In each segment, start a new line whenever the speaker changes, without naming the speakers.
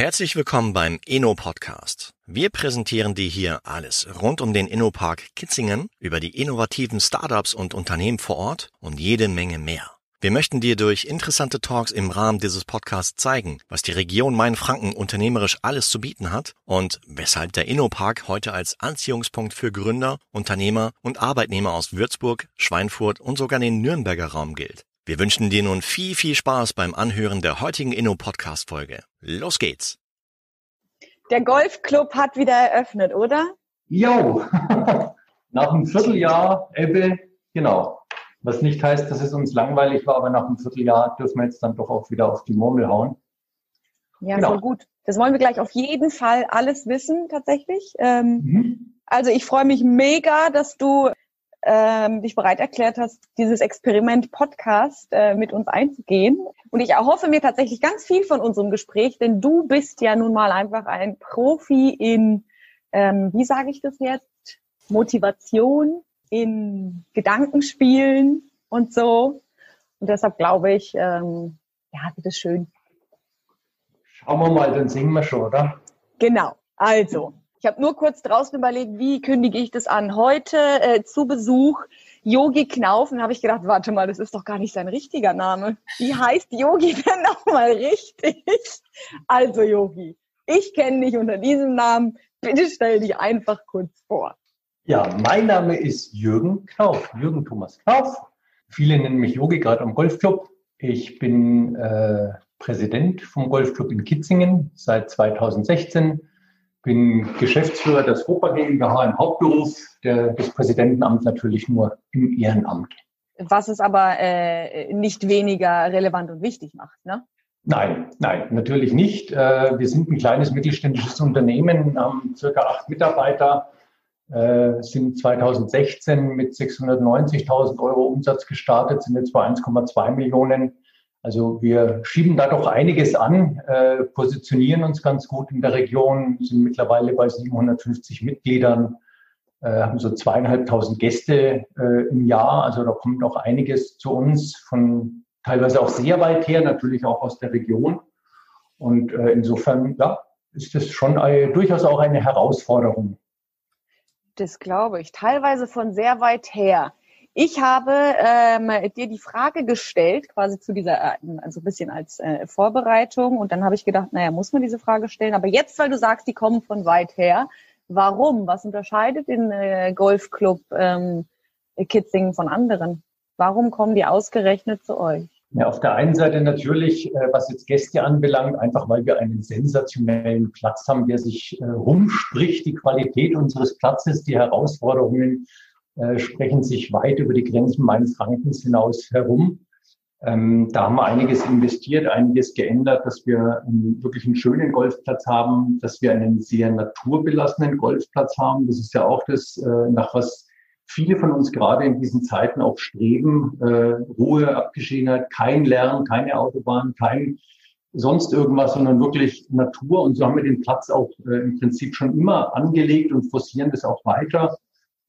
Herzlich willkommen beim Inno Podcast. Wir präsentieren dir hier alles rund um den Innopark Kitzingen, über die innovativen Startups und Unternehmen vor Ort und jede Menge mehr. Wir möchten dir durch interessante Talks im Rahmen dieses Podcasts zeigen, was die Region Mainfranken unternehmerisch alles zu bieten hat und weshalb der Innopark heute als Anziehungspunkt für Gründer, Unternehmer und Arbeitnehmer aus Würzburg, Schweinfurt und sogar den Nürnberger Raum gilt. Wir wünschen dir nun viel, viel Spaß beim Anhören der heutigen Inno-Podcast-Folge. Los geht's!
Der Golfclub hat wieder eröffnet, oder?
Jo, nach einem Vierteljahr, Ebbe, genau. Was nicht heißt, dass es uns langweilig war, aber nach einem Vierteljahr dürfen wir jetzt dann doch auch wieder auf die Murmel hauen.
Ja, genau. voll gut. Das wollen wir gleich auf jeden Fall alles wissen, tatsächlich. Ähm, mhm. Also ich freue mich mega, dass du ähm, dich bereit erklärt hast, dieses Experiment Podcast äh, mit uns einzugehen. Und ich erhoffe mir tatsächlich ganz viel von unserem Gespräch, denn du bist ja nun mal einfach ein Profi in, ähm, wie sage ich das jetzt, Motivation, in Gedankenspielen und so. Und deshalb glaube ich, ähm, ja, wird es schön.
Schauen wir mal, dann singen wir schon, oder?
Genau. Also, ich habe nur kurz draußen überlegt, wie kündige ich das an? Heute äh, zu Besuch Yogi Knaufen. habe ich gedacht, warte mal, das ist doch gar nicht sein richtiger Name. Wie heißt Yogi denn nochmal richtig? Also Yogi, ich kenne dich unter diesem Namen. Bitte stell dich einfach kurz vor.
Ja, mein Name ist Jürgen Knauf, Jürgen Thomas Knauf. Viele nennen mich Yogi, gerade am Golfclub. Ich bin äh, Präsident vom Golfclub in Kitzingen seit 2016. Bin Geschäftsführer des FOPA GmbH im Hauptberuf, der, das Präsidentenamt natürlich nur im Ehrenamt.
Was es aber äh, nicht weniger relevant und wichtig macht, ne?
Nein, nein, natürlich nicht. Äh, wir sind ein kleines mittelständisches Unternehmen, haben circa acht Mitarbeiter äh, sind 2016 mit 690.000 Euro Umsatz gestartet, sind jetzt bei 1,2 Millionen. Also wir schieben da doch einiges an, äh, positionieren uns ganz gut in der Region, sind mittlerweile bei 750 Mitgliedern, äh, haben so zweieinhalbtausend Gäste äh, im Jahr. Also da kommt auch einiges zu uns von teilweise auch sehr weit her, natürlich auch aus der Region. Und äh, insofern, ja, ist das schon durchaus auch eine Herausforderung,
das glaube ich. Teilweise von sehr weit her. Ich habe ähm, dir die Frage gestellt, quasi zu dieser, äh, also ein bisschen als äh, Vorbereitung. Und dann habe ich gedacht, naja, muss man diese Frage stellen? Aber jetzt, weil du sagst, die kommen von weit her, warum? Was unterscheidet den äh, Golfclub ähm, Kitzingen von anderen? Warum kommen die ausgerechnet zu euch?
Ja, auf der einen Seite natürlich, äh, was jetzt Gäste anbelangt, einfach weil wir einen sensationellen Platz haben, der sich äh, rumspricht. Die Qualität unseres Platzes, die Herausforderungen äh, sprechen sich weit über die Grenzen meines Frankens hinaus herum. Ähm, da haben wir einiges investiert, einiges geändert, dass wir wirklich einen schönen Golfplatz haben, dass wir einen sehr naturbelassenen Golfplatz haben. Das ist ja auch das, nach was viele von uns gerade in diesen Zeiten auch streben, äh, Ruhe, Abgeschiedenheit, kein Lernen, keine Autobahn, kein sonst irgendwas, sondern wirklich Natur. Und so haben wir den Platz auch äh, im Prinzip schon immer angelegt und forcieren das auch weiter,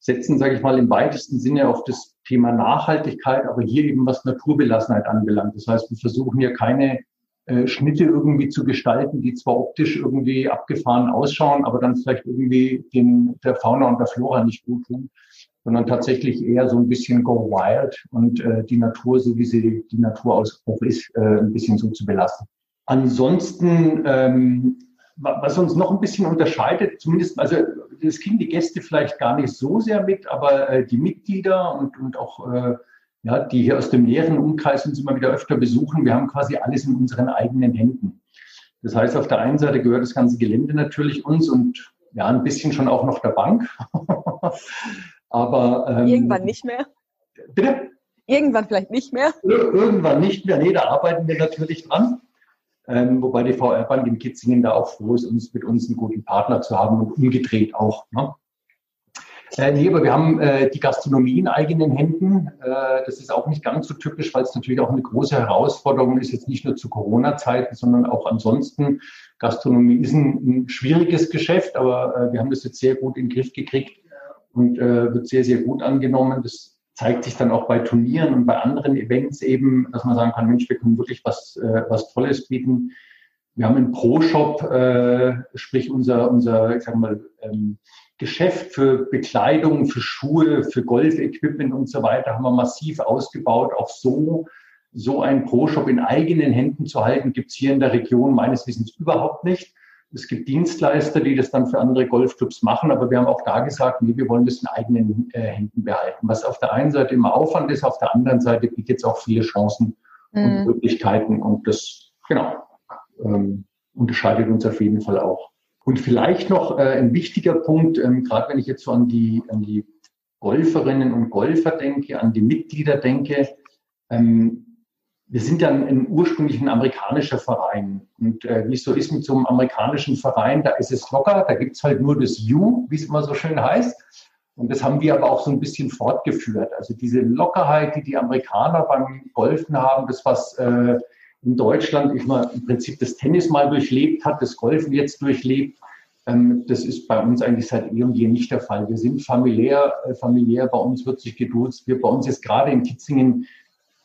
setzen, sage ich mal, im weitesten Sinne auf das Thema Nachhaltigkeit, aber hier eben was Naturbelassenheit anbelangt. Das heißt, wir versuchen hier keine äh, Schnitte irgendwie zu gestalten, die zwar optisch irgendwie abgefahren ausschauen, aber dann vielleicht irgendwie den, der Fauna und der Flora nicht gut tun sondern tatsächlich eher so ein bisschen go wild und äh, die Natur, so wie sie die Natur aus, auch ist, äh, ein bisschen so zu belassen. Ansonsten, ähm, was uns noch ein bisschen unterscheidet, zumindest, also das kriegen die Gäste vielleicht gar nicht so sehr mit, aber äh, die Mitglieder und, und auch äh, ja, die hier aus dem näheren Umkreis uns immer wieder öfter besuchen, wir haben quasi alles in unseren eigenen Händen. Das heißt, auf der einen Seite gehört das ganze Gelände natürlich uns und ja, ein bisschen schon auch noch der Bank. Aber
ähm, irgendwann nicht mehr.
Bitte?
Irgendwann vielleicht nicht mehr.
Irgendwann nicht mehr. Nee, da arbeiten wir natürlich dran. Ähm, wobei die VR Bank in Kitzingen da auch froh ist, uns mit uns einen guten Partner zu haben und umgedreht auch. Ne? Äh, nee, aber wir haben äh, die Gastronomie in eigenen Händen. Äh, das ist auch nicht ganz so typisch, weil es natürlich auch eine große Herausforderung ist, jetzt nicht nur zu Corona-Zeiten, sondern auch ansonsten. Gastronomie ist ein, ein schwieriges Geschäft, aber äh, wir haben das jetzt sehr gut in den Griff gekriegt und äh, wird sehr, sehr gut angenommen. Das zeigt sich dann auch bei Turnieren und bei anderen Events eben, dass man sagen kann, Mensch, wir können wirklich was, äh, was Tolles bieten. Wir haben einen Pro-Shop, äh, sprich unser, unser ich sag mal, ähm, Geschäft für Bekleidung, für Schuhe, für Golfequipment und so weiter haben wir massiv ausgebaut. Auch so, so ein Pro-Shop in eigenen Händen zu halten, gibt es hier in der Region meines Wissens überhaupt nicht. Es gibt Dienstleister, die das dann für andere Golfclubs machen, aber wir haben auch da gesagt, nee, wir wollen das in eigenen äh, Händen behalten. Was auf der einen Seite immer Aufwand ist, auf der anderen Seite bietet es auch viele Chancen mhm. und Möglichkeiten und das, genau, ähm, unterscheidet uns auf jeden Fall auch. Und vielleicht noch äh, ein wichtiger Punkt, ähm, gerade wenn ich jetzt so an die, an die Golferinnen und Golfer denke, an die Mitglieder denke, ähm, wir sind ja ein, ursprünglich ein amerikanischer Verein. Und äh, wie es so ist mit so einem amerikanischen Verein, da ist es locker, da gibt's halt nur das U, wie es immer so schön heißt. Und das haben wir aber auch so ein bisschen fortgeführt. Also diese Lockerheit, die die Amerikaner beim Golfen haben, das, was äh, in Deutschland ich mal im Prinzip das Tennis mal durchlebt hat, das Golfen jetzt durchlebt, ähm, das ist bei uns eigentlich seit eh und je nicht der Fall. Wir sind familiär, äh, familiär, bei uns wird sich geduzt. Wir, bei uns ist gerade in Kitzingen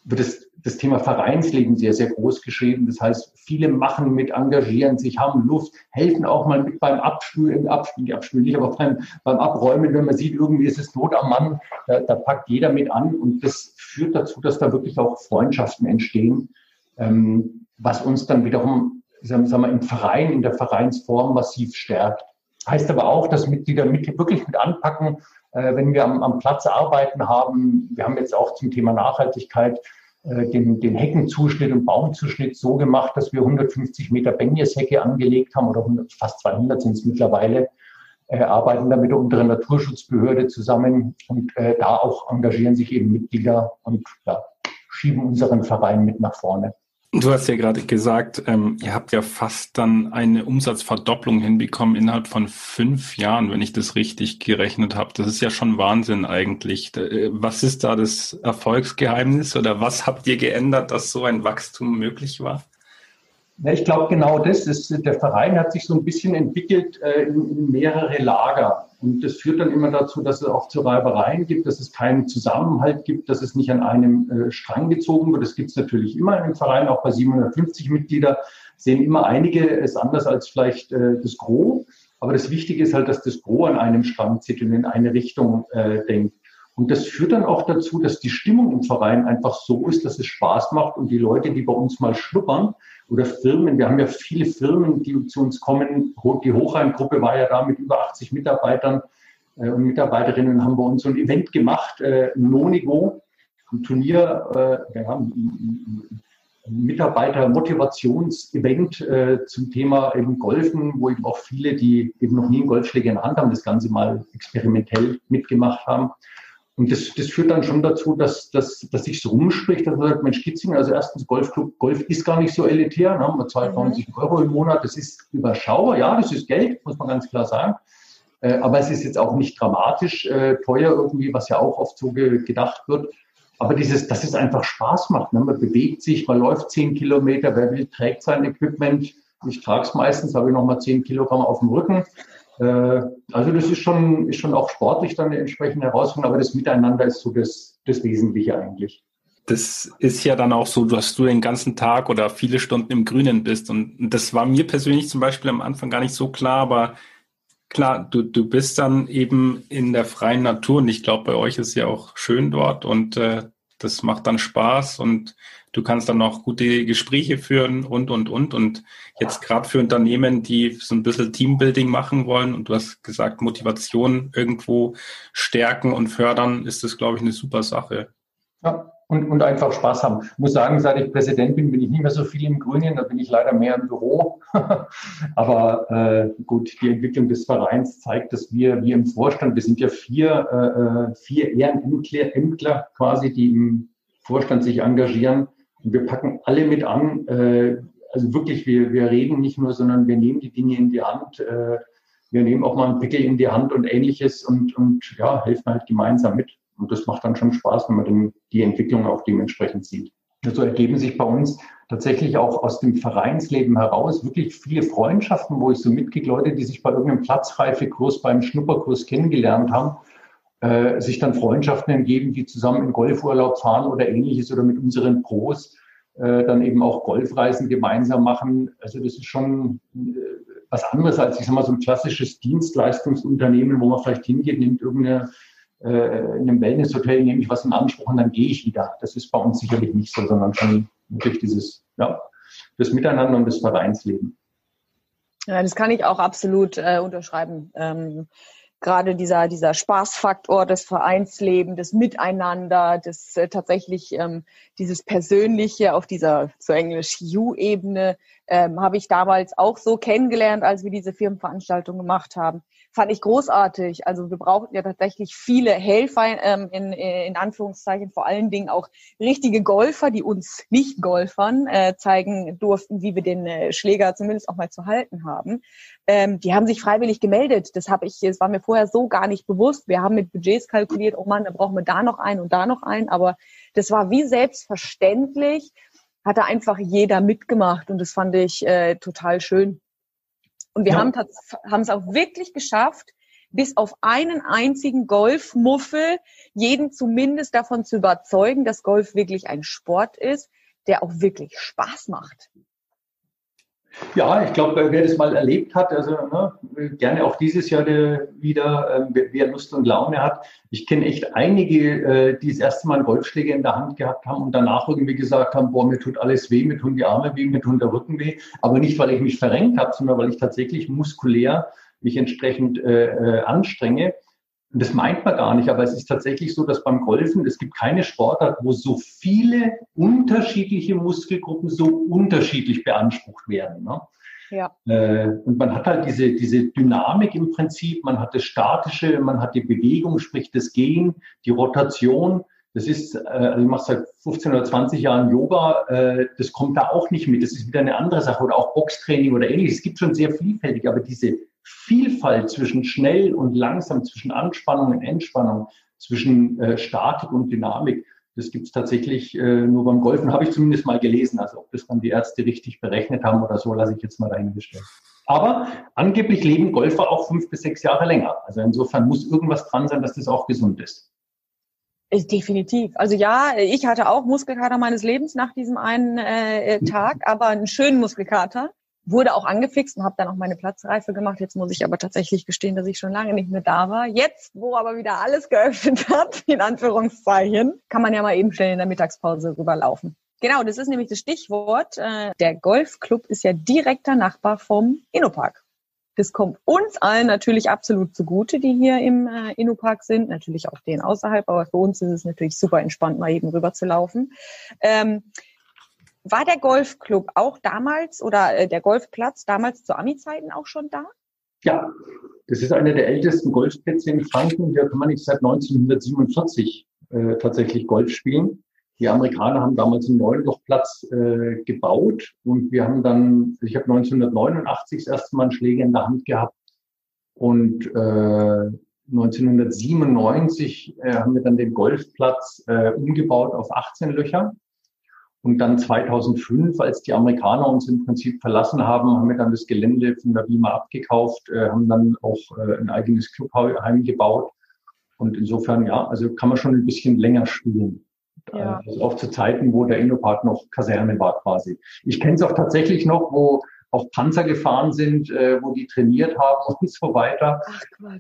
wird das, das Thema Vereinsleben sehr, sehr groß geschrieben. Das heißt, viele machen mit, engagieren sich, haben Luft, helfen auch mal mit beim Abspülen, Abspülen, Abspülen nicht, aber beim, beim Abräumen, wenn man sieht, irgendwie ist es Not am Mann, da, da packt jeder mit an und das führt dazu, dass da wirklich auch Freundschaften entstehen, ähm, was uns dann wiederum, sagen wir mal, im Verein, in der Vereinsform massiv stärkt. Heißt aber auch, dass Mitglieder mit, wirklich mit anpacken, äh, wenn wir am, am Platz arbeiten haben. Wir haben jetzt auch zum Thema Nachhaltigkeit den, den Heckenzuschnitt und Baumzuschnitt so gemacht, dass wir 150 Meter Benjeshecke angelegt haben oder 100, fast 200 sind es mittlerweile, äh, arbeiten da mit der unteren Naturschutzbehörde zusammen und äh, da auch engagieren sich eben Mitglieder und ja, schieben unseren Verein mit nach vorne.
Du hast ja gerade gesagt, ähm, ihr habt ja fast dann eine Umsatzverdopplung hinbekommen innerhalb von fünf Jahren, wenn ich das richtig gerechnet habe. Das ist ja schon Wahnsinn eigentlich. Äh, was ist da das Erfolgsgeheimnis oder was habt ihr geändert, dass so ein Wachstum möglich war?
Ja, ich glaube, genau das ist, der Verein hat sich so ein bisschen entwickelt äh, in, in, mehrere Lager. Und das führt dann immer dazu, dass es auch zu Reibereien gibt, dass es keinen Zusammenhalt gibt, dass es nicht an einem äh, Strang gezogen wird. Das gibt es natürlich immer im Verein, auch bei 750 Mitglieder sehen immer einige es anders als vielleicht äh, das Gros. Aber das Wichtige ist halt, dass das Gros an einem Strang zieht und in eine Richtung äh, denkt. Und das führt dann auch dazu, dass die Stimmung im Verein einfach so ist, dass es Spaß macht und die Leute, die bei uns mal schnuppern oder Firmen, wir haben ja viele Firmen, die zu uns kommen. Die Hochheim-Gruppe war ja da mit über 80 Mitarbeitern äh, und Mitarbeiterinnen haben bei uns so ein Event gemacht, äh, Nonigo, ein Turnier, äh, ein, ein Mitarbeiter-Motivations-Event äh, zum Thema eben Golfen, wo eben auch viele, die eben noch nie einen Golfschläger in der Hand haben, das Ganze mal experimentell mitgemacht haben. Und das, das führt dann schon dazu, dass, dass, dass sich so rumspricht, dass man sagt, Mensch, Kitzingen, also erstens Golfclub, Golf ist gar nicht so elitär, ne? man zahlt 90 mhm. Euro im Monat, das ist überschaubar, ja, das ist Geld, muss man ganz klar sagen. Äh, aber es ist jetzt auch nicht dramatisch äh, teuer irgendwie, was ja auch oft so ge gedacht wird. Aber dieses, dass es einfach Spaß macht. Ne? Man bewegt sich, man läuft zehn Kilometer, wer will, trägt sein Equipment. Ich trage es meistens, habe ich nochmal zehn Kilogramm auf dem Rücken. Äh, also das ist schon, ist schon auch sportlich dann eine entsprechende Herausforderung, aber das Miteinander ist so das, das Wesentliche eigentlich.
Das ist ja dann auch so, dass du den ganzen Tag oder viele Stunden im Grünen bist. Und das war mir persönlich zum Beispiel am Anfang gar nicht so klar, aber klar, du, du bist dann eben in der freien Natur und ich glaube, bei euch ist ja auch schön dort und äh, das macht dann Spaß und du kannst dann auch gute Gespräche führen und, und, und. Und jetzt gerade für Unternehmen, die so ein bisschen Teambuilding machen wollen und du hast gesagt, Motivation irgendwo stärken und fördern, ist das, glaube ich, eine super Sache.
Ja, und, und einfach Spaß haben. Ich muss sagen, seit ich Präsident bin, bin ich nicht mehr so viel im Grünen, da bin ich leider mehr im Büro. Aber äh, gut, die Entwicklung des Vereins zeigt, dass wir, wir im Vorstand, wir sind ja vier, äh, äh vier Ehrenämtler quasi, die im Vorstand sich engagieren. Und wir packen alle mit an. Äh, also wirklich, wir, wir reden nicht nur, sondern wir nehmen die Dinge in die Hand. Äh, wir nehmen auch mal einen Pickel in die Hand und ähnliches und, und ja, helfen halt gemeinsam mit. Und das macht dann schon Spaß, wenn man den, die Entwicklung auch dementsprechend sieht. Also ergeben sich bei uns tatsächlich auch aus dem Vereinsleben heraus wirklich viele Freundschaften, wo ich so mitkriege, Leute, die sich bei irgendeinem Platzreifekurs, beim Schnupperkurs kennengelernt haben, äh, sich dann Freundschaften entgeben, die zusammen in Golfurlaub fahren oder ähnliches oder mit unseren Pros äh, dann eben auch Golfreisen gemeinsam machen. Also das ist schon äh, was anderes als, ich sag mal, so ein klassisches Dienstleistungsunternehmen, wo man vielleicht hingeht, nimmt irgendeine äh, in einem Wellnesshotel nehme ich was in Anspruch und dann gehe ich wieder. Das ist bei uns sicherlich nicht so, sondern schon wirklich dieses, ja, das Miteinander und das Vereinsleben.
Ja, das kann ich auch absolut äh, unterschreiben. Ähm, gerade dieser, dieser Spaßfaktor, das Vereinsleben, das Miteinander, das äh, tatsächlich ähm, dieses Persönliche auf dieser zu Englisch U-Ebene ähm, habe ich damals auch so kennengelernt, als wir diese Firmenveranstaltung gemacht haben fand ich großartig. Also wir brauchten ja tatsächlich viele Helfer ähm, in, in Anführungszeichen, vor allen Dingen auch richtige Golfer, die uns nicht Golfern äh, zeigen durften, wie wir den äh, Schläger zumindest auch mal zu halten haben. Ähm, die haben sich freiwillig gemeldet. Das habe ich, das war mir vorher so gar nicht bewusst. Wir haben mit Budgets kalkuliert, oh Mann, da brauchen wir da noch einen und da noch einen. Aber das war wie selbstverständlich, hat da einfach jeder mitgemacht und das fand ich äh, total schön. Und wir ja. haben haben es auch wirklich geschafft, bis auf einen einzigen Golfmuffel jeden zumindest davon zu überzeugen, dass Golf wirklich ein Sport ist, der auch wirklich Spaß macht.
Ja, ich glaube, wer das mal erlebt hat, also ne, gerne auch dieses Jahr wieder, äh, wer Lust und Laune hat. Ich kenne echt einige, äh, die das erste Mal Golfschläge in der Hand gehabt haben und danach irgendwie gesagt haben, boah, mir tut alles weh, mir tun die Arme weh, mir tun der Rücken weh. Aber nicht, weil ich mich verrenkt habe, sondern weil ich tatsächlich muskulär mich entsprechend äh, äh anstrenge. Und das meint man gar nicht, aber es ist tatsächlich so, dass beim Golfen, es gibt keine Sportart, wo so viele unterschiedliche Muskelgruppen so unterschiedlich beansprucht werden. Ne? Ja. Äh, und man hat halt diese, diese Dynamik im Prinzip, man hat das Statische, man hat die Bewegung, sprich das Gehen, die Rotation. Das ist, äh, also ich mache seit 15 oder 20 Jahren Yoga, äh, das kommt da auch nicht mit. Das ist wieder eine andere Sache oder auch Boxtraining oder ähnliches. Es gibt schon sehr vielfältig, aber diese Vielfalt zwischen schnell und langsam, zwischen Anspannung und Entspannung, zwischen äh, Statik und Dynamik, das gibt es tatsächlich äh, nur beim Golfen, habe ich zumindest mal gelesen. Also ob das dann die Ärzte richtig berechnet haben oder so, lasse ich jetzt mal dahingestellt. Aber angeblich leben Golfer auch fünf bis sechs Jahre länger. Also insofern muss irgendwas dran sein, dass das auch gesund ist.
Definitiv. Also ja, ich hatte auch Muskelkater meines Lebens nach diesem einen äh, Tag, aber einen schönen Muskelkater wurde auch angefixt und habe dann auch meine Platzreife gemacht. Jetzt muss ich aber tatsächlich gestehen, dass ich schon lange nicht mehr da war. Jetzt, wo aber wieder alles geöffnet hat, in Anführungszeichen, kann man ja mal eben schnell in der Mittagspause rüberlaufen. Genau, das ist nämlich das Stichwort. Äh, der Golfclub ist ja direkter Nachbar vom Innopark. Das kommt uns allen natürlich absolut zugute, die hier im äh, Innopark sind, natürlich auch denen außerhalb, aber für uns ist es natürlich super entspannt, mal eben rüber zu laufen. Ähm, war der Golfclub auch damals oder äh, der Golfplatz damals zu Ami-Zeiten auch schon da?
Ja, das ist einer der ältesten Golfplätze in Franken. Hier kann man nicht seit 1947 äh, tatsächlich Golf spielen. Die Amerikaner haben damals einen neuen Lochplatz äh, gebaut und wir haben dann, ich habe 1989 das erste Mal einen Schläger in der Hand gehabt und äh, 1997 äh, haben wir dann den Golfplatz äh, umgebaut auf 18 Löcher und dann 2005, als die Amerikaner uns im Prinzip verlassen haben, haben wir dann das Gelände von der BIMA abgekauft, äh, haben dann auch äh, ein eigenes Clubheim gebaut. Und insofern, ja, also kann man schon ein bisschen länger spielen. Ja. Also auch zu Zeiten, wo der Innopark noch Kaserne war quasi. Ich kenne es auch tatsächlich noch, wo auch Panzer gefahren sind, äh, wo die trainiert haben und so weiter.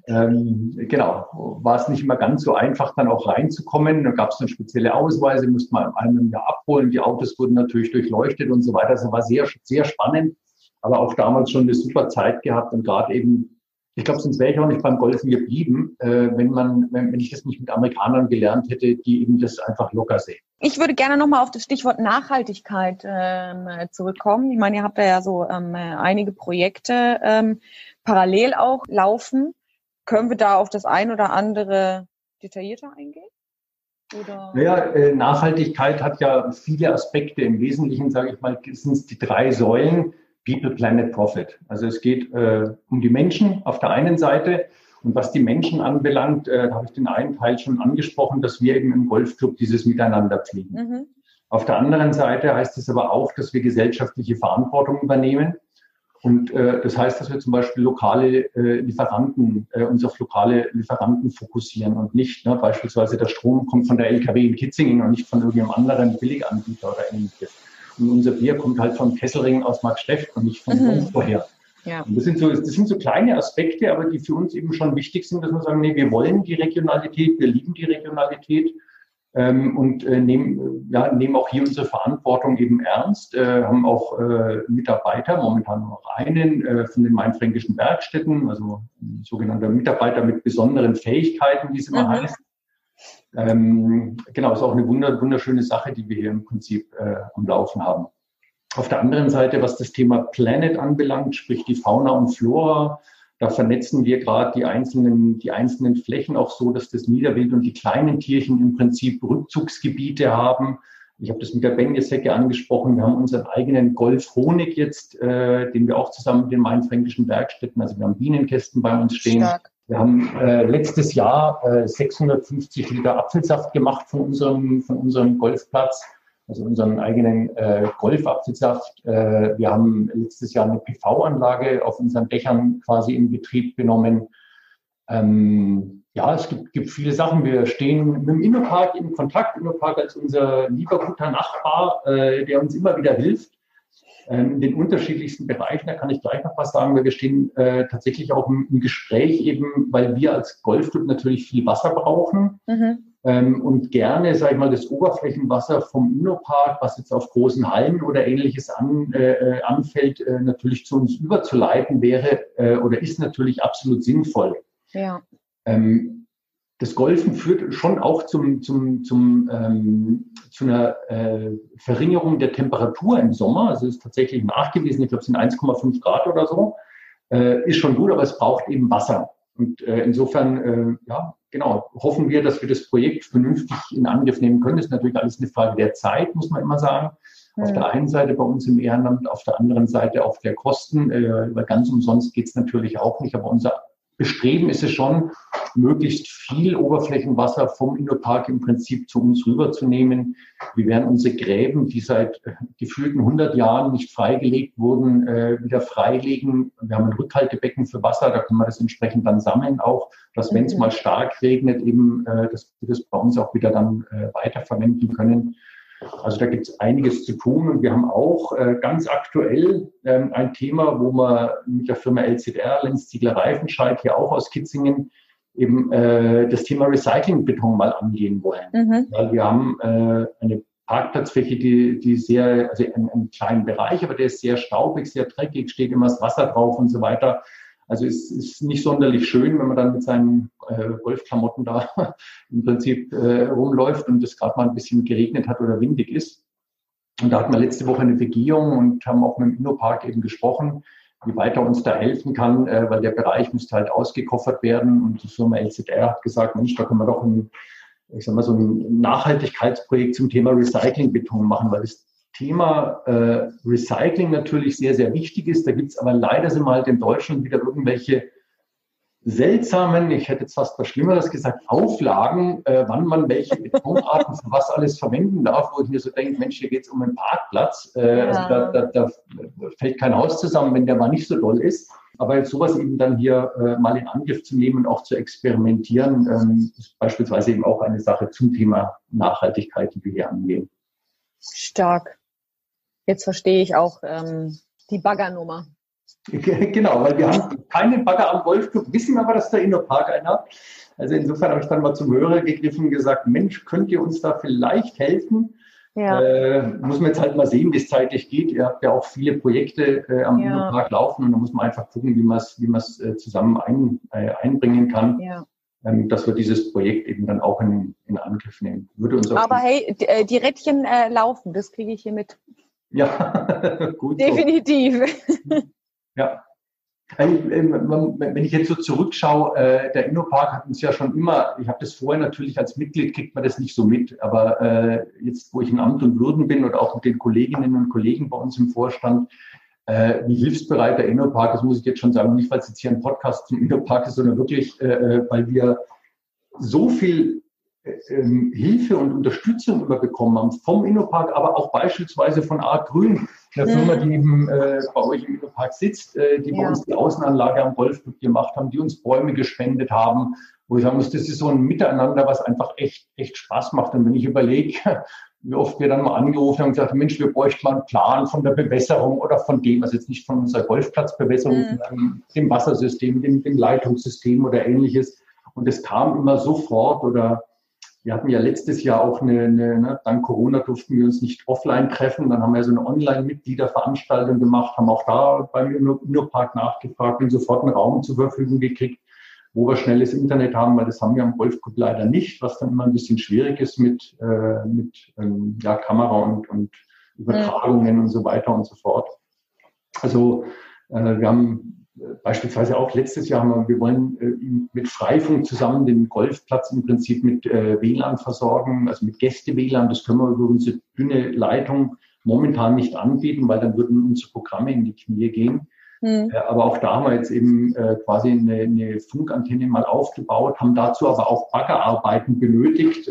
Ähm, genau, war es nicht immer ganz so einfach, dann auch reinzukommen. Da gab es dann spezielle Ausweise, musste man einmal im Jahr abholen. Die Autos wurden natürlich durchleuchtet und so weiter. Das war sehr, sehr spannend, aber auch damals schon eine super Zeit gehabt und gerade eben ich glaube, sonst wäre ich auch nicht beim Golfen geblieben, äh, wenn man, wenn, wenn ich das nicht mit Amerikanern gelernt hätte, die eben das einfach locker sehen.
Ich würde gerne nochmal auf das Stichwort Nachhaltigkeit ähm, zurückkommen. Ich meine, ihr habt da ja so ähm, einige Projekte ähm, parallel auch laufen. Können wir da auf das ein oder andere detaillierter eingehen?
Oder? Naja, äh, Nachhaltigkeit hat ja viele Aspekte. Im Wesentlichen, sage ich mal, sind es die drei Säulen People, Planet, Profit. Also es geht äh, um die Menschen auf der einen Seite. Und was die Menschen anbelangt, äh, habe ich den einen Teil schon angesprochen, dass wir eben im Golfclub dieses Miteinander pflegen. Mhm. Auf der anderen Seite heißt es aber auch, dass wir gesellschaftliche Verantwortung übernehmen. Und äh, das heißt, dass wir zum Beispiel lokale äh, Lieferanten, äh, uns auf lokale Lieferanten fokussieren und nicht, ne, beispielsweise der Strom kommt von der LKW in Kitzingen und nicht von irgendeinem anderen Billiganbieter oder ähnliches. Und unser Bier kommt halt vom Kesselring aus Mark Steff und nicht von mhm. vorher. Ja. Und das sind, so, das sind so kleine Aspekte, aber die für uns eben schon wichtig sind, dass wir sagen, nee, wir wollen die Regionalität, wir lieben die Regionalität ähm, und äh, nehmen, ja, nehmen auch hier unsere Verantwortung eben ernst, äh, haben auch äh, Mitarbeiter, momentan noch einen äh, von den mainfränkischen Werkstätten, also ein sogenannter Mitarbeiter mit besonderen Fähigkeiten, wie es immer mhm. heißt. Ähm, genau, ist auch eine wunderschöne Sache, die wir hier im Prinzip äh, am Laufen haben. Auf der anderen Seite, was das Thema Planet anbelangt, sprich die Fauna und Flora, da vernetzen wir gerade die einzelnen, die einzelnen Flächen auch so, dass das Niederwild und die kleinen Tierchen im Prinzip Rückzugsgebiete haben. Ich habe das mit der Benjeshecke angesprochen. Wir haben unseren eigenen Golf Honig jetzt, äh, den wir auch zusammen mit den mainfränkischen Werkstätten, also wir haben Bienenkästen bei uns stehen. Stark. Wir haben äh, letztes Jahr äh, 650 Liter Apfelsaft gemacht von unserem, von unserem Golfplatz also unseren eigenen äh, Golfapfelsaft. Äh, wir haben letztes Jahr eine PV-Anlage auf unseren Dächern quasi in Betrieb genommen. Ähm, ja, es gibt, gibt viele Sachen. Wir stehen mit dem Innopark in Kontakt. Innopark als unser lieber guter Nachbar, äh, der uns immer wieder hilft in den unterschiedlichsten Bereichen. Da kann ich gleich noch was sagen, weil wir stehen äh, tatsächlich auch im, im, Gespräch eben, weil wir als Golfclub natürlich viel Wasser brauchen. Mhm ähm, und gerne, sage ich mal, das Oberflächenwasser vom Innopark, was jetzt auf großen Hallen oder ähnliches an, äh, äh, anfällt, äh, natürlich zu uns überzuleiten wäre äh, oder ist natürlich absolut sinnvoll. Ja. Ähm, das Golfen führt schon auch zum, zum, zum, ähm, zu einer äh, Verringerung der Temperatur im Sommer. Also ist tatsächlich nachgewiesen, ich glaube, es sind 1,5 Grad oder so. Äh, ist schon gut, aber es braucht eben Wasser. Und äh, insofern, äh, ja, genau, hoffen wir, dass wir das Projekt vernünftig in Angriff nehmen können. Das ist natürlich alles eine Frage der Zeit, muss man immer sagen. Mhm. Auf der einen Seite bei uns im Ehrenamt, auf der anderen Seite auch der Kosten. Äh, weil ganz umsonst geht es natürlich auch nicht. Aber unser Bestreben ist es schon, möglichst viel Oberflächenwasser vom Innopark im Prinzip zu uns rüberzunehmen. Wir werden unsere Gräben, die seit äh, gefühlten 100 Jahren nicht freigelegt wurden, äh, wieder freilegen. Wir haben ein Rückhaltebecken für Wasser, da können wir das entsprechend dann sammeln auch, dass wenn es mhm. mal stark regnet, eben, äh, dass wir das bei uns auch wieder dann weiterverwenden können. Also da gibt es einiges zu tun und wir haben auch äh, ganz aktuell ähm, ein Thema, wo wir mit der Firma LZR, Lenz Ziegler Reifenscheid, hier auch aus Kitzingen, eben äh, das Thema Recyclingbeton mal angehen wollen. Mhm. Weil wir haben äh, eine Parkplatzfläche, die, die sehr, also einen, einen kleinen Bereich, aber der ist sehr staubig, sehr dreckig, steht immer das Wasser drauf und so weiter. Also es ist nicht sonderlich schön, wenn man dann mit seinen äh, Golfklamotten da im Prinzip äh, rumläuft und es gerade mal ein bisschen geregnet hat oder windig ist. Und da hatten wir letzte Woche eine Begehung und haben auch mit dem Innopark eben gesprochen, wie weit er uns da helfen kann, äh, weil der Bereich müsste halt ausgekoffert werden. Und die Firma LZR hat gesagt, Mensch, da können wir doch ein, ich sag mal, so ein Nachhaltigkeitsprojekt zum Thema Recyclingbeton machen, weil das Thema äh, Recycling natürlich sehr, sehr wichtig ist. Da gibt es aber leider sind halt in Deutschland wieder irgendwelche seltsamen, ich hätte jetzt fast was Schlimmeres gesagt, Auflagen, äh, wann man welche Betonarten für was alles verwenden darf, wo ich mir so denke, Mensch, hier geht es um einen Parkplatz. Äh, ja. Also da, da, da, fällt kein Haus zusammen, wenn der mal nicht so doll ist. Aber jetzt sowas eben dann hier äh, mal in Angriff zu nehmen und auch zu experimentieren, ähm, ist beispielsweise eben auch eine Sache zum Thema Nachhaltigkeit, die wir hier angehen.
Stark. Jetzt verstehe ich auch ähm, die Baggernummer.
Genau, weil wir haben keinen Bagger am Golfclub, wissen aber, dass der Innopark einen hat. Also insofern habe ich dann mal zum Hörer gegriffen und gesagt, Mensch, könnt ihr uns da vielleicht helfen? Ja. Äh, muss man jetzt halt mal sehen, wie es zeitlich geht. Ihr habt ja auch viele Projekte äh, am ja. Innopark laufen und da muss man einfach gucken, wie man es wie äh, zusammen ein, äh, einbringen kann. Ja. Ähm, dass wir dieses Projekt eben dann auch in, in Angriff nehmen.
Würde uns aber hey, äh, die Rädchen äh, laufen, das kriege ich hier mit.
Ja,
gut. Definitiv.
So. Ja. Wenn ich jetzt so zurückschaue, äh, der Innopark hat uns ja schon immer, ich habe das vorher natürlich als Mitglied, kriegt man das nicht so mit, aber äh, jetzt, wo ich in Amt und Würden bin und auch mit den Kolleginnen und Kollegen bei uns im Vorstand, äh, wie hilfsbereit der Innopark ist, muss ich jetzt schon sagen, nicht weil es jetzt hier ein Podcast zum Innopark ist, sondern wirklich, weil wir so viel ähm, Hilfe und Unterstützung überbekommen haben vom Innopark, aber auch beispielsweise von Art Grün, der Firma, die eben äh, bei euch im Innopark sitzt, äh, die ja. bei uns die Außenanlage am Golfclub gemacht haben, die uns Bäume gespendet haben, wo ich sagen muss, das ist so ein Miteinander, was einfach echt, echt Spaß macht. Und wenn ich überlege, wie oft wir dann mal angerufen haben und gesagt, Mensch, wir bräuchten mal einen Plan von der Bewässerung oder von dem, also jetzt nicht von unserer Golfplatzbewässerung, mhm. sondern dem Wassersystem, dem, dem Leitungssystem oder ähnliches. Und es kam immer sofort oder wir hatten ja letztes Jahr auch eine, eine ne, dank Corona durften wir uns nicht offline treffen. Dann haben wir so eine Online-Mitgliederveranstaltung gemacht, haben auch da beim Innopark nachgefragt und sofort einen Raum zur Verfügung gekriegt, wo wir schnelles Internet haben, weil das haben wir am Golfclub leider nicht, was dann immer ein bisschen schwierig ist mit, äh, mit ähm, ja, Kamera und, und Übertragungen mhm. und so weiter und so fort. Also äh, wir haben Beispielsweise auch letztes Jahr haben wir, wir wollen äh, mit Freifunk zusammen den Golfplatz im Prinzip mit äh, WLAN versorgen, also mit Gäste-WLAN. Das können wir über unsere dünne Leitung momentan nicht anbieten, weil dann würden unsere Programme in die Knie gehen. Mhm. Äh, aber auch da haben wir jetzt eben quasi eine, eine Funkantenne mal aufgebaut, haben dazu aber auch Baggerarbeiten benötigt.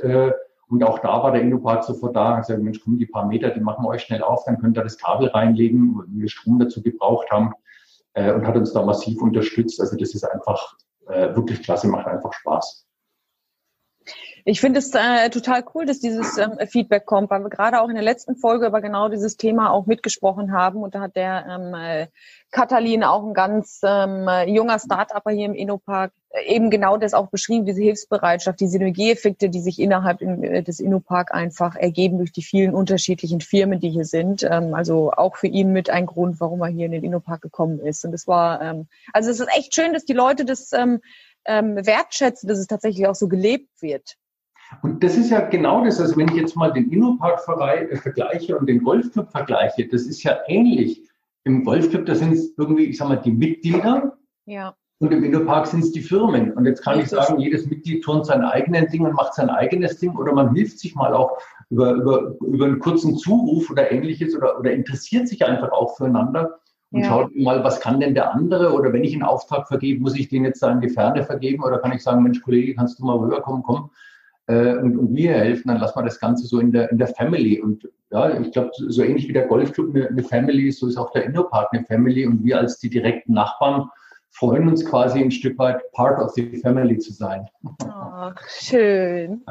Und auch da war der Innopark sofort da und gesagt, Mensch, komm, die paar Meter, die machen wir euch schnell auf, dann könnt ihr das Kabel reinlegen, wo wir Strom dazu gebraucht haben äh, und hat uns da massiv unterstützt. Also das ist einfach äh, wirklich klasse, macht einfach Spaß.
Ich finde es äh, total cool, dass dieses ähm, Feedback kommt, weil wir gerade auch in der letzten Folge über genau dieses Thema auch mitgesprochen haben. Und da hat der ähm, äh, Katalin, auch ein ganz ähm, junger Start-Upper hier im Innopark, äh, eben genau das auch beschrieben, diese Hilfsbereitschaft, die Synergieeffekte, die sich innerhalb in, äh, des Innopark einfach ergeben durch die vielen unterschiedlichen Firmen, die hier sind. Ähm, also auch für ihn mit ein Grund, warum er hier in den Innopark gekommen ist. Und das war, ähm, also es ist echt schön, dass die Leute das ähm, ähm, wertschätzen, dass es tatsächlich auch so gelebt wird.
Und das ist ja genau das, also wenn ich jetzt mal den Innopark äh, vergleiche und den Golfclub vergleiche, das ist ja ähnlich. Im Golfclub, da sind es irgendwie, ich sag mal, die Mitglieder. Ja. Und im Innopark sind es die Firmen. Und jetzt kann ich sagen, jedes Mitglied turnt sein eigenes Ding und macht sein eigenes Ding oder man hilft sich mal auch über, über, über einen kurzen Zuruf oder ähnliches oder, oder interessiert sich einfach auch füreinander und ja. schaut mal, was kann denn der andere oder wenn ich einen Auftrag vergebe, muss ich den jetzt da in die Ferne vergeben oder kann ich sagen, Mensch, Kollege, kannst du mal rüberkommen, komm, äh, und, und wir helfen, dann lassen wir das Ganze so in der, in der Family. Und ja, ich glaube, so ähnlich wie der Golfclub eine, eine Family ist, so ist auch der Innopark eine Family. Und wir als die direkten Nachbarn freuen uns quasi ein Stück weit part of the family zu sein.
Oh, schön.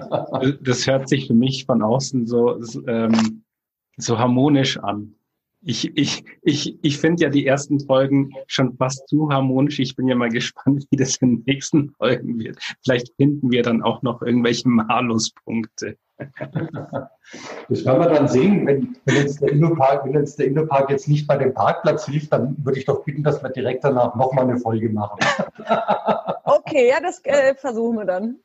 Das hört sich für mich von außen so, ähm, so harmonisch an. Ich, ich, ich, ich finde ja die ersten Folgen schon fast zu harmonisch. Ich bin ja mal gespannt, wie das in den nächsten Folgen wird. Vielleicht finden wir dann auch noch irgendwelche Maluspunkte.
Das werden wir dann sehen. Wenn, wenn, jetzt der Innopark, wenn jetzt der Innopark jetzt nicht bei dem Parkplatz lief, dann würde ich doch bitten, dass wir direkt danach nochmal eine Folge machen.
Okay, ja, das äh, versuchen wir dann.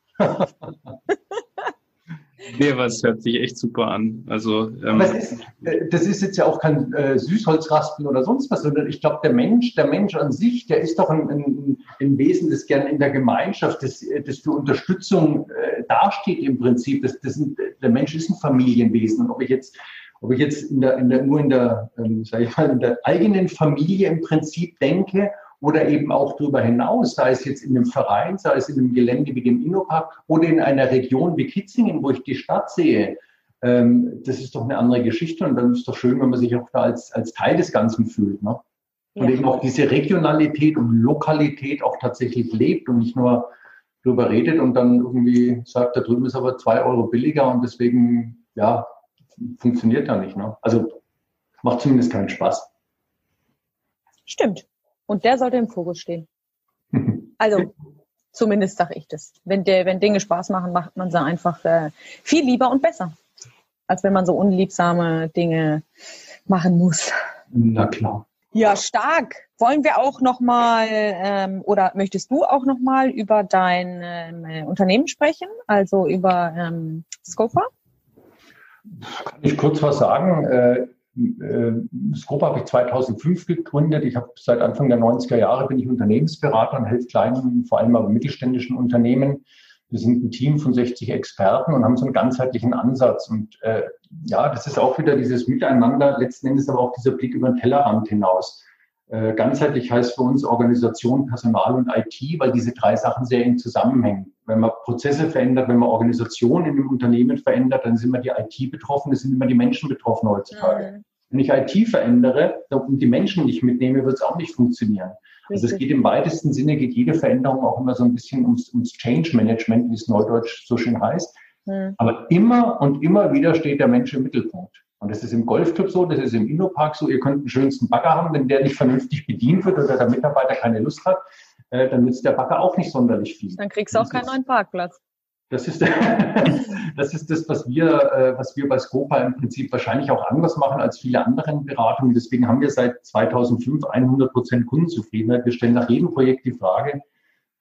Nee, was hört sich echt super an. Also,
ähm, das, ist, äh, das ist jetzt ja auch kein äh, Süßholzraspeln oder sonst was, sondern ich glaube, der Mensch, der Mensch an sich, der ist doch ein, ein, ein Wesen, das gern in der Gemeinschaft, das, das für Unterstützung äh, dasteht im Prinzip. Das, das sind, der Mensch ist ein Familienwesen. Und ob ich jetzt, ob ich jetzt in der, in der, nur in der, ähm, sag ich mal, in der eigenen Familie im Prinzip denke oder eben auch darüber hinaus, sei es jetzt in einem Verein, sei es in einem Gelände wie dem Innopark oder in einer Region wie Kitzingen, wo ich die Stadt sehe, ähm, das ist doch eine andere Geschichte und dann ist es doch schön, wenn man sich auch da als, als Teil des Ganzen fühlt. Ne? Und ja. eben auch diese Regionalität und Lokalität auch tatsächlich lebt und nicht nur darüber redet und dann irgendwie sagt, da drüben ist aber zwei Euro billiger und deswegen, ja, funktioniert da nicht. Ne? Also macht zumindest keinen Spaß.
Stimmt. Und der sollte im Fokus stehen. Also zumindest sage ich das. Wenn, der, wenn Dinge Spaß machen, macht man sie einfach äh, viel lieber und besser, als wenn man so unliebsame Dinge machen muss.
Na klar.
Ja, stark. Wollen wir auch noch mal ähm, oder möchtest du auch noch mal über dein ähm, Unternehmen sprechen, also über ähm, Scopa?
Kann ich kurz was sagen? Äh, äh, Scope habe ich 2005 gegründet. Ich habe seit Anfang der 90er Jahre bin ich Unternehmensberater und helfe kleinen, vor allem aber mittelständischen Unternehmen. Wir sind ein Team von 60 Experten und haben so einen ganzheitlichen Ansatz. Und äh, ja, das ist auch wieder dieses Miteinander, letzten Endes aber auch dieser Blick über den Tellerrand hinaus. Äh, ganzheitlich heißt für uns Organisation, Personal und IT, weil diese drei Sachen sehr eng zusammenhängen. Wenn man Prozesse verändert, wenn man Organisationen in einem Unternehmen verändert, dann sind immer die IT betroffen, es sind immer die Menschen betroffen heutzutage. Mhm. Wenn ich IT verändere und die Menschen nicht mitnehme, wird es auch nicht funktionieren. Also es geht im weitesten Sinne, geht jede Veränderung auch immer so ein bisschen ums, ums Change Management, wie es neudeutsch so schön heißt. Hm. Aber immer und immer wieder steht der Mensch im Mittelpunkt. Und das ist im Golfclub so, das ist im Innopark so. Ihr könnt den schönsten Bagger haben, wenn der nicht vernünftig bedient wird oder der Mitarbeiter keine Lust hat, äh, dann nützt der Bagger auch nicht sonderlich viel.
Dann kriegst du auch keinen neuen Parkplatz.
Das ist, das ist das, was wir, äh, was wir bei Scopa im Prinzip wahrscheinlich auch anders machen als viele anderen Beratungen. Deswegen haben wir seit 2005 100 Prozent Kundenzufriedenheit. Wir stellen nach jedem Projekt die Frage,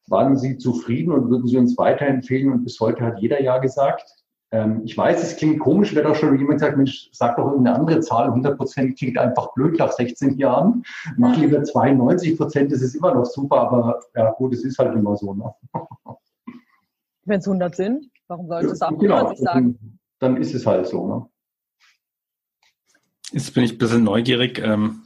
waren Sie zufrieden und würden Sie uns weiterempfehlen? Und bis heute hat jeder Ja gesagt. Ähm, ich weiß, es klingt komisch, wenn auch schon jemand sagt, Mensch, sag doch irgendeine andere Zahl. 100 Prozent klingt einfach blöd nach 16 Jahren. Mach lieber 92 Prozent, das ist immer noch super, aber ja gut, es ist halt immer so. Ne?
Wenn es 100 sind, warum sollte es 98 genau, sagen?
Dann ist es halt so. Ne?
Jetzt bin ich ein bisschen neugierig. Ähm,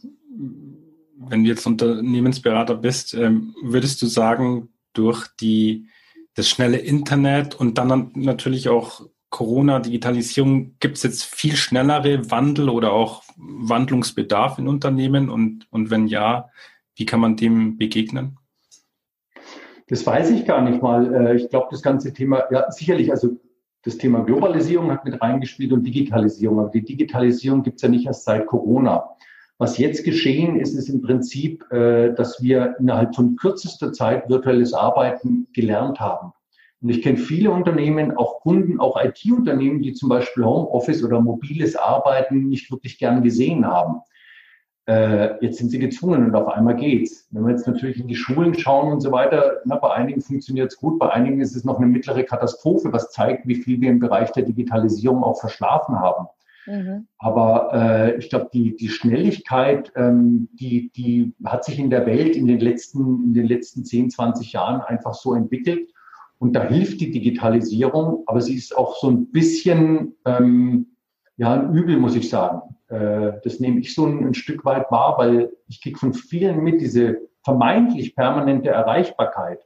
wenn du jetzt Unternehmensberater bist, ähm, würdest du sagen, durch die, das schnelle Internet und dann natürlich auch Corona, Digitalisierung, gibt es jetzt viel schnellere Wandel oder auch Wandlungsbedarf in Unternehmen? Und, und wenn ja, wie kann man dem begegnen?
Das weiß ich gar nicht mal. Äh, ich glaube, das ganze Thema, ja, sicherlich, also das Thema Globalisierung hat mit reingespielt und Digitalisierung. Aber die Digitalisierung gibt es ja nicht erst seit Corona. Was jetzt geschehen ist, ist im Prinzip, äh, dass wir innerhalb von kürzester Zeit virtuelles Arbeiten gelernt haben. Und ich kenne viele Unternehmen, auch Kunden, auch IT-Unternehmen, die zum Beispiel Homeoffice oder mobiles Arbeiten nicht wirklich gern gesehen haben. Äh, jetzt sind sie gezwungen und auf einmal geht's. Wenn wir jetzt natürlich in die Schulen schauen und so weiter, na, bei einigen funktioniert es gut, bei einigen ist es noch eine mittlere Katastrophe, was zeigt, wie viel wir im Bereich der Digitalisierung auch verschlafen haben. Mhm. Aber äh, ich glaube, die, die Schnelligkeit, ähm, die, die hat sich in der Welt in den letzten, in den letzten 10, 20 Jahren einfach so entwickelt. Und da hilft die Digitalisierung, aber sie ist auch so ein bisschen ähm, ja, ein Übel, muss ich sagen. Äh, das nehme ich so ein, ein Stück weit wahr, weil ich kriege von vielen mit, diese vermeintlich permanente Erreichbarkeit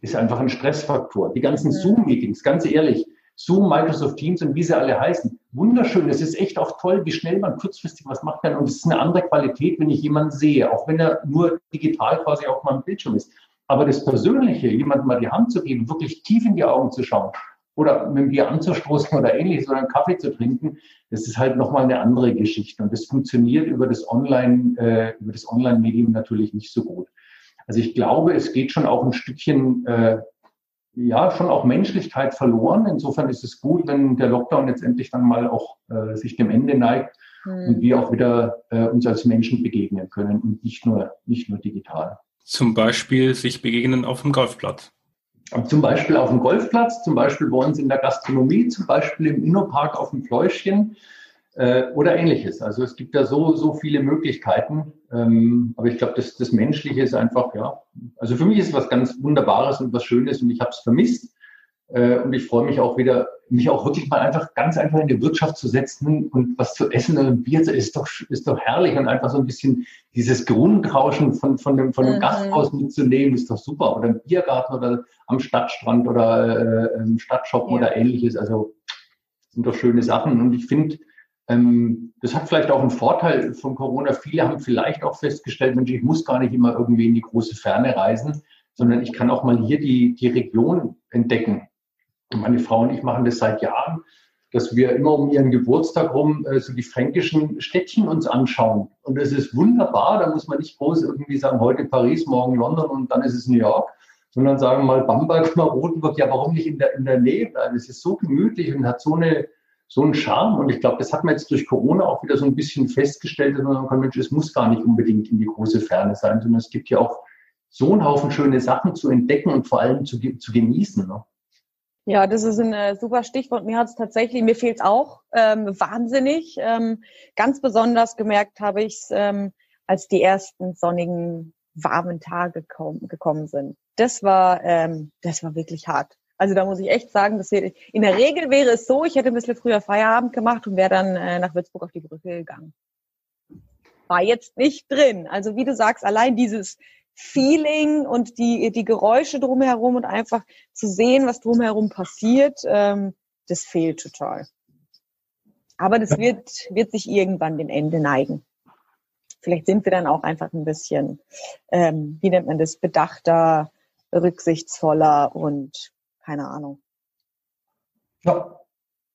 ist einfach ein Stressfaktor. Die ganzen Zoom-Meetings, ganz ehrlich, Zoom, Microsoft Teams und wie sie alle heißen, wunderschön. Es ist echt auch toll, wie schnell man kurzfristig was machen kann. Und es ist eine andere Qualität, wenn ich jemanden sehe, auch wenn er nur digital quasi auf meinem Bildschirm ist. Aber das Persönliche, jemandem mal die Hand zu geben, wirklich tief in die Augen zu schauen, oder mit dem Bier anzustoßen oder ähnliches oder einen Kaffee zu trinken, das ist halt nochmal eine andere Geschichte. Und das funktioniert über das Online, äh, über das Online-Medium natürlich nicht so gut. Also ich glaube, es geht schon auch ein Stückchen, äh, ja, schon auch Menschlichkeit verloren. Insofern ist es gut, wenn der Lockdown jetzt endlich dann mal auch äh, sich dem Ende neigt mhm. und wir auch wieder äh, uns als Menschen begegnen können und nicht nur, nicht nur digital.
Zum Beispiel sich begegnen auf dem Golfplatz.
Zum Beispiel auf dem Golfplatz, zum Beispiel bei uns in der Gastronomie, zum Beispiel im Innopark auf dem Pläuschchen äh, oder ähnliches. Also es gibt da so, so viele Möglichkeiten. Ähm, aber ich glaube, das, das Menschliche ist einfach, ja, also für mich ist was ganz Wunderbares und was Schönes und ich habe es vermisst. Äh, und ich freue mich auch wieder, mich auch wirklich mal einfach ganz einfach in die Wirtschaft zu setzen und was zu essen und ein Bier zu ist doch, ist doch herrlich und einfach so ein bisschen dieses Grundrauschen von, von dem, von dem mhm. Gasthaus mitzunehmen, ist doch super. Oder im Biergarten oder am Stadtstrand oder äh, im Stadtshoppen ja. oder ähnliches. Also sind doch schöne Sachen. Und ich finde, ähm, das hat vielleicht auch einen Vorteil von Corona. Viele haben vielleicht auch festgestellt, Mensch, ich muss gar nicht immer irgendwie in die große Ferne reisen, sondern ich kann auch mal hier die, die Region entdecken. Meine Frau und ich machen das seit Jahren, dass wir immer um ihren Geburtstag rum äh, so die fränkischen Städtchen uns anschauen. Und das ist wunderbar. Da muss man nicht groß irgendwie sagen, heute Paris, morgen London und dann ist es New York, sondern sagen mal Bamberg, mal Rotenburg. Ja, warum nicht in der, in der Nähe bleiben? Es ist so gemütlich und hat so eine, so einen Charme. Und ich glaube, das hat man jetzt durch Corona auch wieder so ein bisschen festgestellt, dass man sagen kann, Mensch, es muss gar nicht unbedingt in die große Ferne sein, sondern es gibt ja auch so einen Haufen schöne Sachen zu entdecken und vor allem zu, zu genießen. Ne?
Ja, das ist ein äh, super Stichwort. Mir hat es tatsächlich, mir fehlt auch ähm, wahnsinnig. Ähm, ganz besonders gemerkt habe ich es, ähm, als die ersten sonnigen, warmen Tage gekommen, gekommen sind. Das war, ähm, das war wirklich hart. Also da muss ich echt sagen, dass wir, in der Regel wäre es so, ich hätte ein bisschen früher Feierabend gemacht und wäre dann äh, nach Würzburg auf die Brücke gegangen. War jetzt nicht drin. Also wie du sagst, allein dieses Feeling und die, die Geräusche drumherum und einfach zu sehen, was drumherum passiert, ähm, das fehlt total. Aber das wird, wird sich irgendwann dem Ende neigen. Vielleicht sind wir dann auch einfach ein bisschen, ähm, wie nennt man das, bedachter, rücksichtsvoller und keine Ahnung. Ja.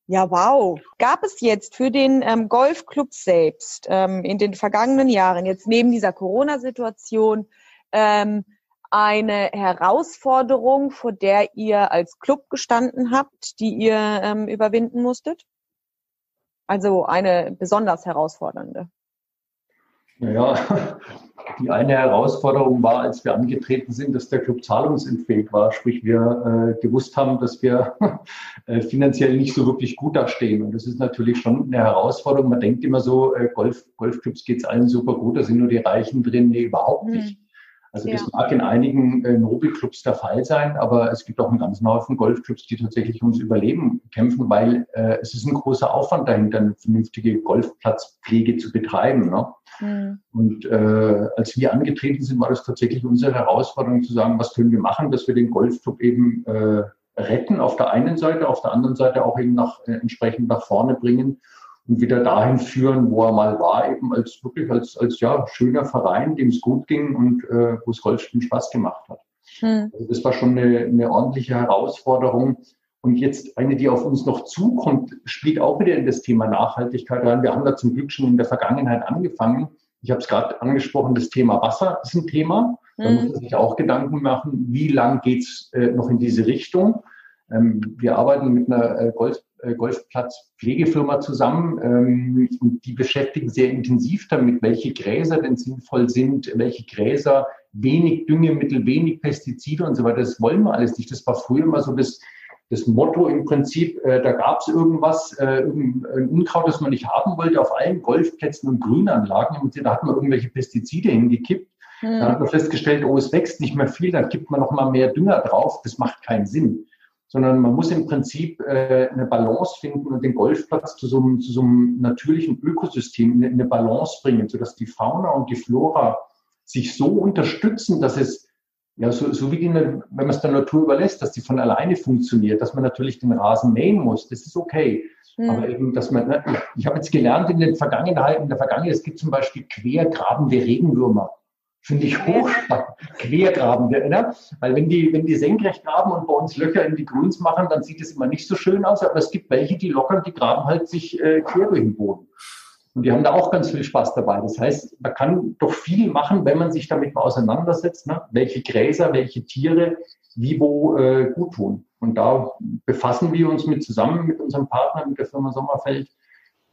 Ja, wow. Gab es jetzt für den ähm, Golfclub selbst ähm, in den vergangenen Jahren, jetzt neben dieser Corona-Situation, ähm, eine Herausforderung, vor der ihr als Club gestanden habt, die ihr ähm, überwinden musstet? Also eine besonders herausfordernde.
Naja, die eine Herausforderung war, als wir angetreten sind, dass der Club zahlungsunfähig war. Sprich, wir äh, gewusst haben, dass wir äh, finanziell nicht so wirklich gut dastehen. Und das ist natürlich schon eine Herausforderung. Man denkt immer so, äh, Golf, Golfclubs geht es allen super gut, da sind nur die Reichen drin. Nee, überhaupt nicht. Also ja. das mag in einigen äh, Nobelclubs der Fall sein, aber es gibt auch einen ganzen Haufen Golfclubs, die tatsächlich ums Überleben kämpfen, weil äh, es ist ein großer Aufwand dahinter, eine vernünftige Golfplatzpflege zu betreiben. Ne? Mhm. Und äh, als wir angetreten sind, war das tatsächlich unsere Herausforderung zu sagen, was können wir machen, dass wir den Golfclub eben äh, retten auf der einen Seite, auf der anderen Seite auch eben nach, äh, entsprechend nach vorne bringen und wieder dahin führen, wo er mal war, eben als wirklich als, als ja, schöner Verein, dem es gut ging und äh, wo es Golfspielen Spaß gemacht hat. Hm. Also das war schon eine, eine ordentliche Herausforderung. Und jetzt eine, die auf uns noch zukommt, spielt auch wieder in das Thema Nachhaltigkeit rein. Wir haben da zum Glück schon in der Vergangenheit angefangen. Ich habe es gerade angesprochen, das Thema Wasser ist ein Thema. Da muss man sich auch Gedanken machen, wie lang geht's äh, noch in diese Richtung. Ähm, wir arbeiten mit einer äh, Golf, äh, Golfplatzpflegefirma zusammen ähm, und die beschäftigen sehr intensiv damit, welche Gräser denn sinnvoll sind, welche Gräser wenig Düngemittel, wenig Pestizide und so weiter. Das wollen wir alles nicht. Das war früher immer so das, das Motto im Prinzip, äh, da gab es irgendwas, irgendein Unkraut, das man nicht haben wollte, auf allen Golfplätzen und Grünanlagen. Und da hat man irgendwelche Pestizide hingekippt. Mhm. Dann hat man festgestellt, oh, es wächst nicht mehr viel, dann gibt man noch mal mehr Dünger drauf. Das macht keinen Sinn sondern man muss im Prinzip äh, eine Balance finden und den Golfplatz zu so einem, zu so einem natürlichen Ökosystem in eine Balance bringen, sodass die Fauna und die Flora sich so unterstützen, dass es ja, so, so wie die, wenn man es der Natur überlässt, dass die von alleine funktioniert, dass man natürlich den Rasen mähen muss, das ist okay. Mhm. Aber eben, dass man, ne, ich habe jetzt gelernt in den Vergangenheit, in der Vergangenheit, es gibt zum Beispiel quergrabende Regenwürmer. Finde ich hochspannend. Quergraben, ne? Weil wenn die, wenn die senkrecht graben und bei uns Löcher in die Grüns machen, dann sieht es immer nicht so schön aus. Aber es gibt welche, die lockern, die graben halt sich äh, quer durch den Boden. Und die haben da auch ganz viel Spaß dabei. Das heißt, man kann doch viel machen, wenn man sich damit mal auseinandersetzt, ne? welche Gräser, welche Tiere wie wo äh, gut tun. Und da befassen wir uns mit zusammen mit unserem Partner, mit der Firma Sommerfeld,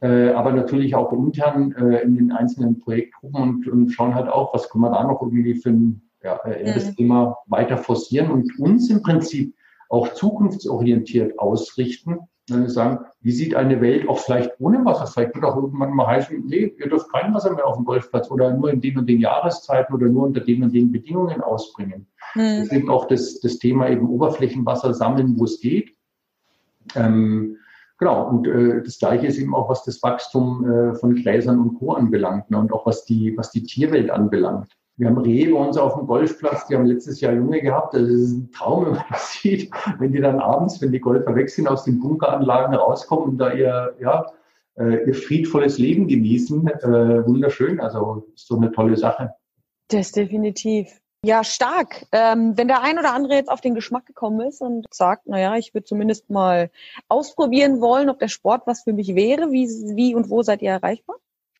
äh, aber natürlich auch intern äh, in den einzelnen Projektgruppen und, und schauen halt auch, was kann man da noch irgendwie für ein, ja, äh, das Thema weiter forcieren und uns im Prinzip auch zukunftsorientiert ausrichten. Wir sagen, wie sieht eine Welt auch vielleicht ohne Wasser? Vielleicht wird auch irgendwann mal heißen, nee, ihr dürft kein Wasser mehr auf dem Golfplatz oder nur in den und den Jahreszeiten oder nur unter den und den Bedingungen ausbringen. Mhm. Deswegen auch das, das Thema eben Oberflächenwasser sammeln, wo es geht. Ähm, Genau, und äh, das Gleiche ist eben auch, was das Wachstum äh, von Gräsern und Co. anbelangt ne, und auch was die, was die Tierwelt anbelangt. Wir haben Rehe bei uns auf dem Golfplatz, die haben letztes Jahr Junge gehabt. Das ist ein Traum, wenn man das sieht, wenn die dann abends, wenn die Golfer weg sind, aus den Bunkeranlagen rauskommen und da ihr, ja, äh, ihr friedvolles Leben genießen. Äh, wunderschön, also ist doch eine tolle Sache.
Das definitiv. Ja, stark. Ähm, wenn der ein oder andere jetzt auf den Geschmack gekommen ist und sagt, naja, ich würde zumindest mal ausprobieren wollen, ob der Sport was für mich wäre, wie, wie und wo seid ihr erreichbar?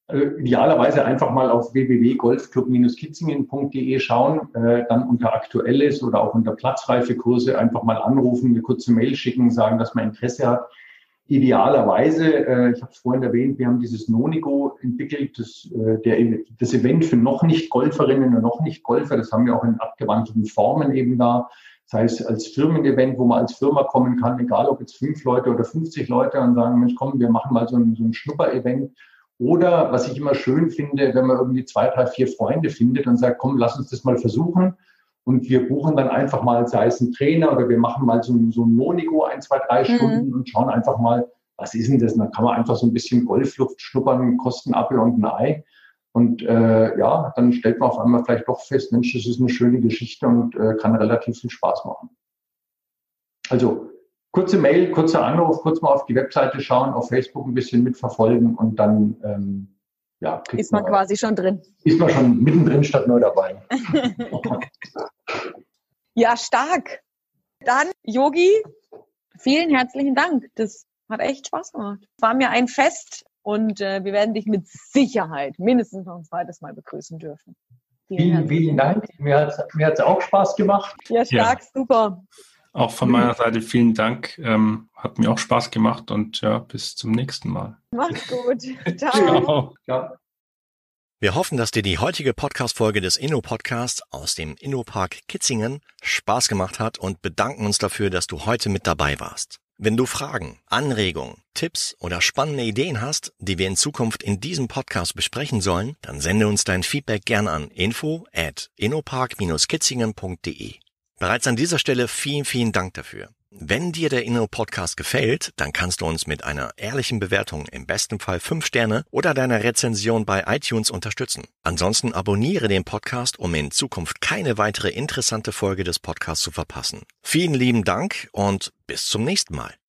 Also idealerweise einfach mal auf www.golfclub-kitzingen.de schauen, äh, dann unter Aktuelles oder auch unter Platzreifekurse einfach mal anrufen, eine kurze Mail schicken, sagen, dass man Interesse hat idealerweise, äh, ich habe es vorhin erwähnt, wir haben dieses Nonigo entwickelt, das, äh, der, das Event für noch nicht Golferinnen und noch nicht Golfer, das haben wir auch in abgewandelten Formen eben da. Das heißt, als Firmen-Event, wo man als Firma kommen kann, egal ob jetzt fünf Leute oder 50 Leute und sagen, Mensch, komm, wir machen mal so ein, so ein Schnupper-Event. Oder was ich immer schön finde, wenn man irgendwie zwei, drei, vier Freunde findet und sagt, komm, lass uns das mal versuchen und wir buchen dann einfach mal, sei es ein Trainer oder wir machen mal so, so ein Monigo ein, zwei, drei mhm. Stunden und schauen einfach mal, was ist denn das? Und dann kann man einfach so ein bisschen Golfluft schnuppern, kosten Apfel und ein Ei. Und äh, ja, dann stellt man auf einmal vielleicht doch fest, Mensch, das ist eine schöne Geschichte und äh, kann relativ viel Spaß machen. Also kurze Mail, kurzer Anruf, kurz mal auf die Webseite schauen, auf Facebook ein bisschen mitverfolgen und dann ähm, ja,
ist man, man quasi schon drin.
Ist man schon mittendrin statt neu dabei.
ja, stark. Dann, Yogi, vielen herzlichen Dank. Das hat echt Spaß gemacht. War mir ein Fest und äh, wir werden dich mit Sicherheit mindestens noch ein zweites Mal begrüßen dürfen.
Vielen, vielen Dank. Mir hat es auch Spaß gemacht.
Ja, stark, ja. super.
Auch von meiner Seite vielen Dank. Ähm, hat mir auch Spaß gemacht und ja, bis zum nächsten Mal.
Mach's gut. Ciao. Ciao.
Wir hoffen, dass dir die heutige Podcast-Folge des Inno-Podcasts aus dem Inno-Park Kitzingen Spaß gemacht hat und bedanken uns dafür, dass du heute mit dabei warst. Wenn du Fragen, Anregungen, Tipps oder spannende Ideen hast, die wir in Zukunft in diesem Podcast besprechen sollen, dann sende uns dein Feedback gern an info at innopark-kitzingen.de. Bereits an dieser Stelle vielen, vielen Dank dafür. Wenn dir der Inno Podcast gefällt, dann kannst du uns mit einer ehrlichen Bewertung, im besten Fall fünf Sterne oder deiner Rezension bei iTunes unterstützen. Ansonsten abonniere den Podcast, um in Zukunft keine weitere interessante Folge des Podcasts zu verpassen. Vielen lieben Dank und bis zum nächsten Mal.